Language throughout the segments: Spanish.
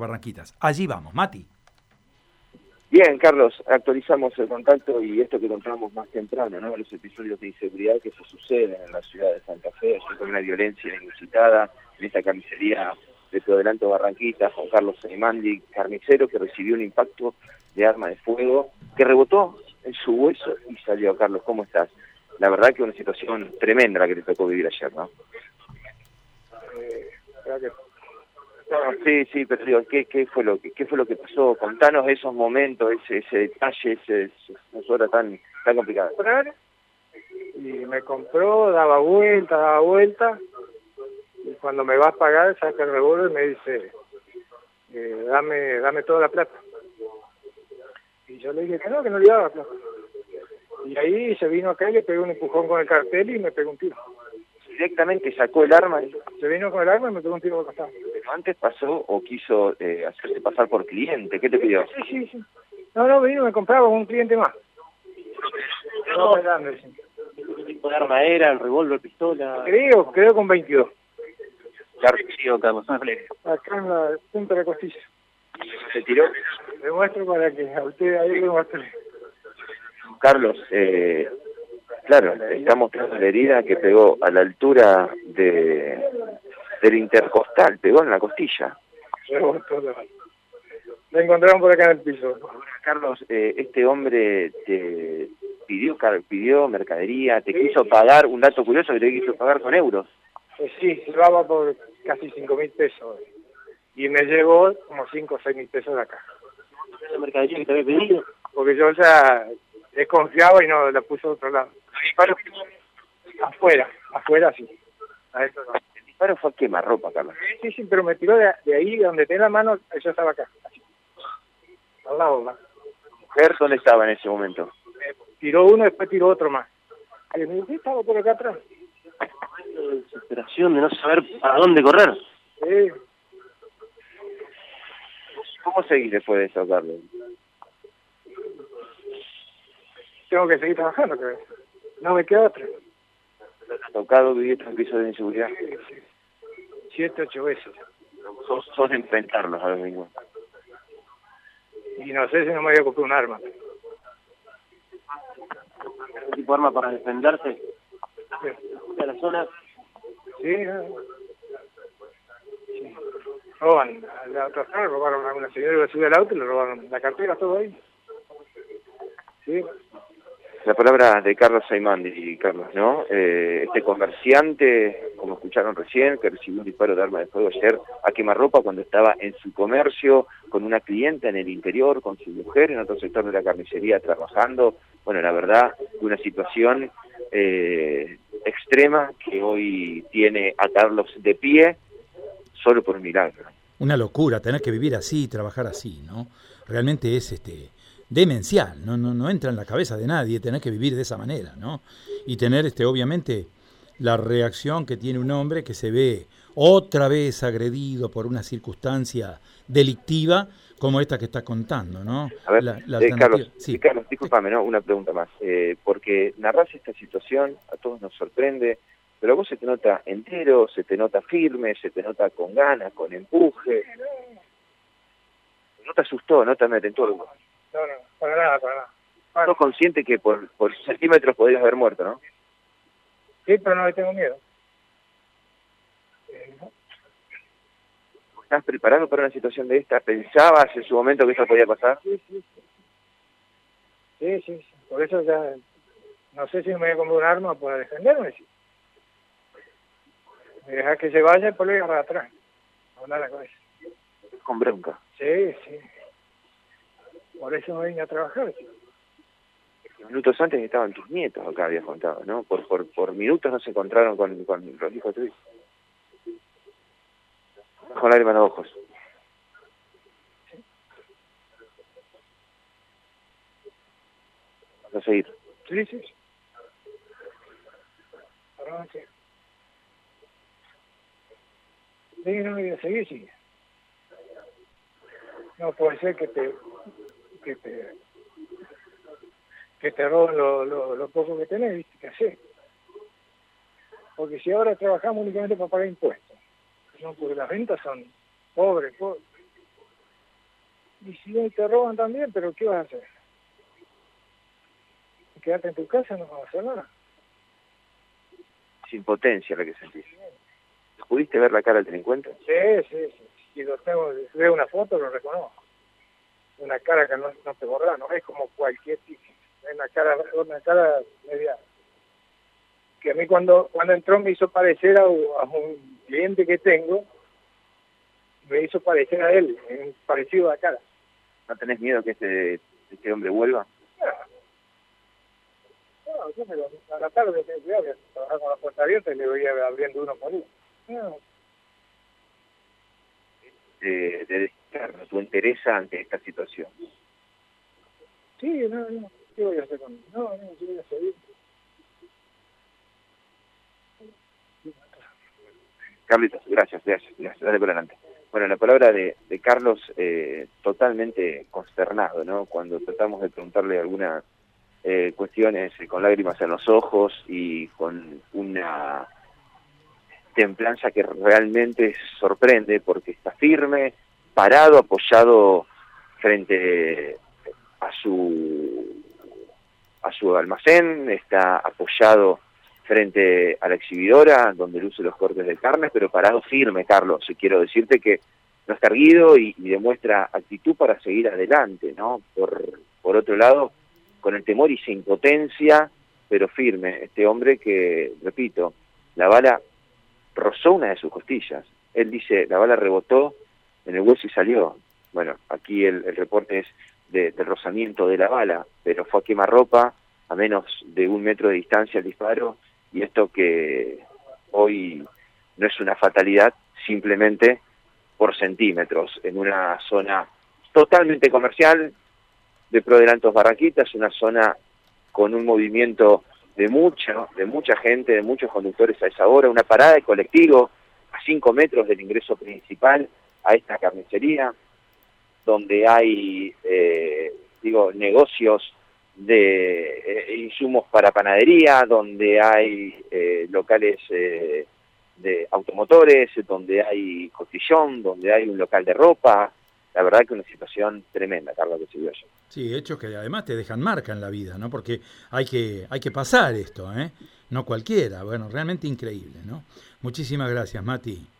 Barranquitas. Allí vamos, Mati. Bien, Carlos, actualizamos el contacto y esto que contamos más temprano, ¿no? Los episodios de inseguridad que se suceden en la ciudad de Santa Fe, con una violencia inusitada en esta carnicería de Alto Barranquitas, Juan Carlos Seimandi, carnicero, que recibió un impacto de arma de fuego que rebotó en su hueso y salió. Carlos, ¿cómo estás? La verdad que una situación tremenda la que te tocó vivir ayer, ¿no? Eh, sí, sí, pero digo, ¿qué, qué, fue lo que, ¿qué fue lo que pasó? Contanos esos momentos, ese, ese detalle, ese, esa hora tan, tan complicada. Y me compró, daba vuelta, daba vuelta, y cuando me va a pagar saca el revólver y me dice, eh, dame, dame toda la plata. Y yo le dije que no, que no le daba plata. Y ahí se vino acá y le pegó un empujón con el cartel y me pegó un tiro directamente sacó el arma. Se vino con el arma y me pegó un tiro por Pero antes pasó o quiso eh, hacerse pasar por cliente. ¿Qué te pidió? Sí, sí, sí. No, no, vino me compraba un cliente más. No, no, ¿Qué tipo de arma era? ¿El revólver, pistola? Creo, creo con 22. Carlos, Carlos, Acá en la punta de la costilla. ¿Se tiró? Le muestro para que a usted ahí le muestre. Carlos, eh, Claro, está mostrando la herida que pegó a la altura de del intercostal, pegó en la costilla. La encontraron por acá en el piso. Carlos, eh, este hombre te pidió pidió mercadería, te quiso pagar, un dato curioso que te quiso pagar con euros. Pues sí, llevaba por casi cinco mil pesos y me llevó como cinco o seis mil pesos de acá. ¿La mercadería que te había pedido? Porque yo ya desconfiaba y no la puso a otro lado afuera, afuera sí. El disparo fue a quemarropa, Carlos. Sí, sí, pero me tiró de, ahí, donde tenía la mano, yo estaba acá. Al lado, ¿no? ¿Mujer dónde estaba en ese momento? tiró uno, después tiró otro más. Y me dijo, estaba por acá atrás. Desesperación de no saber a dónde correr. Sí. ¿Cómo seguís después de eso, Carlos? Tengo que seguir trabajando, creo. No me queda otra. ¿Ha tocado vivir estos episodios de inseguridad? Siete, ocho veces. Sos, sos de enfrentarlos a los mismos. Y no sé si no me voy a comprar un arma. ¿Un tipo de arma para defenderse? Sí. ¿De la zona? Sí, sí. Roban, a la otra zona robaron a una señora que subió al auto y le robaron la cartera, todo ahí. Sí. La palabra de Carlos Saimandi, Carlos, ¿no? Eh, este comerciante, como escucharon recién, que recibió un disparo de arma de fuego ayer a quemarropa cuando estaba en su comercio, con una clienta en el interior, con su mujer en otro sector de la carnicería trabajando. Bueno, la verdad, una situación eh, extrema que hoy tiene a Carlos de pie solo por un milagro. Una locura tener que vivir así, trabajar así, ¿no? Realmente es este demencial, no, no, no entra en la cabeza de nadie tener que vivir de esa manera, ¿no? Y tener, este, obviamente, la reacción que tiene un hombre que se ve otra vez agredido por una circunstancia delictiva como esta que está contando, ¿no? A ver, eh, Carlos, sí. Carlos, discúlpame, ¿no? Una pregunta más, eh, porque narras esta situación, a todos nos sorprende, pero a vos se te nota entero, se te nota firme, se te nota con ganas, con empuje. No te asustó, no te no, para nada, para nada. Bueno. Sos consciente que por, por centímetros podrías haber muerto, ¿no? Sí, pero no le tengo miedo. ¿Estás preparado para una situación de esta? ¿Pensabas en su momento que esto podía pasar? Sí, sí, sí. Sí, sí, Por eso ya no sé si me voy a comprar un arma para defenderme. Sí. Me deja que se vaya y por le para atrás. Con bronca. Sí, sí. Por eso no vine a trabajar. Minutos antes estaban tus nietos acá, habías contado, ¿no? Por, por, por minutos no se encontraron con, con los hijos de tu hijo. Con lágrimas en los ojos. ¿Vas a seguir? Sí, sí. Sí, no, voy a seguir, sí. No puede ser que te que te, que te roban lo, lo, poco que tenés, ¿viste? ¿Qué hacer? Porque si ahora trabajamos únicamente para pagar impuestos, no, porque las ventas son pobres, pobres. Y si te roban también, pero ¿qué vas a hacer? Quedarte en tu casa no vas a hacer nada. Es impotencia la que sentís. ¿Pudiste ver la cara del delincuente? Sí, sí, sí. Si lo tengo, si veo una foto lo reconozco. Una cara que no, no te borra, no es como cualquier tipo. Es una cara, una cara media que a mí cuando cuando entró me hizo parecer a, un cliente que tengo, me hizo parecer a él, parecido a la cara. ¿No tenés miedo que este, este hombre vuelva? No, yo me lo, a la tarde tengo cuidado, trabajar con la puerta abierta y le voy abriendo uno por uno. No. De, de tu interesa ante esta situación. Sí, no, no, ¿qué voy a hacer con No, no, yo voy a seguir. Carlitos, gracias, gracias, gracias, dale por adelante. Bueno, la palabra de, Carlos eh, totalmente consternado, ¿no? Cuando tratamos de preguntarle algunas eh, cuestiones eh, con lágrimas en los ojos y con una templanza que realmente sorprende porque está firme, parado, apoyado frente a su a su almacén, está apoyado frente a la exhibidora, donde luce los cortes de carne, pero parado firme, Carlos. Y quiero decirte que no está erguido y, demuestra actitud para seguir adelante, ¿no? Por, por otro lado, con el temor y sin potencia, pero firme, este hombre que, repito, la bala rozó una de sus costillas. Él dice, la bala rebotó en el hueso y salió. Bueno, aquí el, reporte es de, rozamiento de la bala, pero fue a quemarropa, a menos de un metro de distancia el disparo, y esto que hoy no es una fatalidad, simplemente por centímetros, en una zona totalmente comercial de Prodelantos Barranquitas, una zona con un movimiento de mucha, de mucha gente, de muchos conductores a esa hora, una parada de colectivo a cinco metros del ingreso principal a esta carnicería, donde hay, eh, digo, negocios de eh, insumos para panadería, donde hay eh, locales eh, de automotores, donde hay costillón, donde hay un local de ropa. La verdad que una situación tremenda, Carlos, que se. Sí, hechos que además te dejan marca en la vida, ¿no? Porque hay que, hay que pasar esto, ¿eh? No cualquiera. Bueno, realmente increíble, ¿no? Muchísimas gracias, Mati.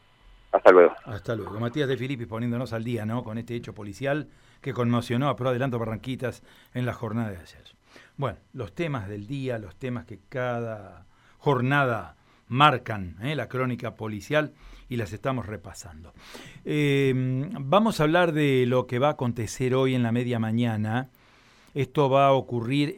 Hasta luego. Hasta luego. Matías de Filippi poniéndonos al día, ¿no? Con este hecho policial que conmocionó a Pro Adelanto Barranquitas en la jornada de ayer. Bueno, los temas del día, los temas que cada jornada marcan ¿eh? la crónica policial y las estamos repasando. Em, vamos a hablar de lo que va a acontecer hoy en la media mañana. Esto va a ocurrir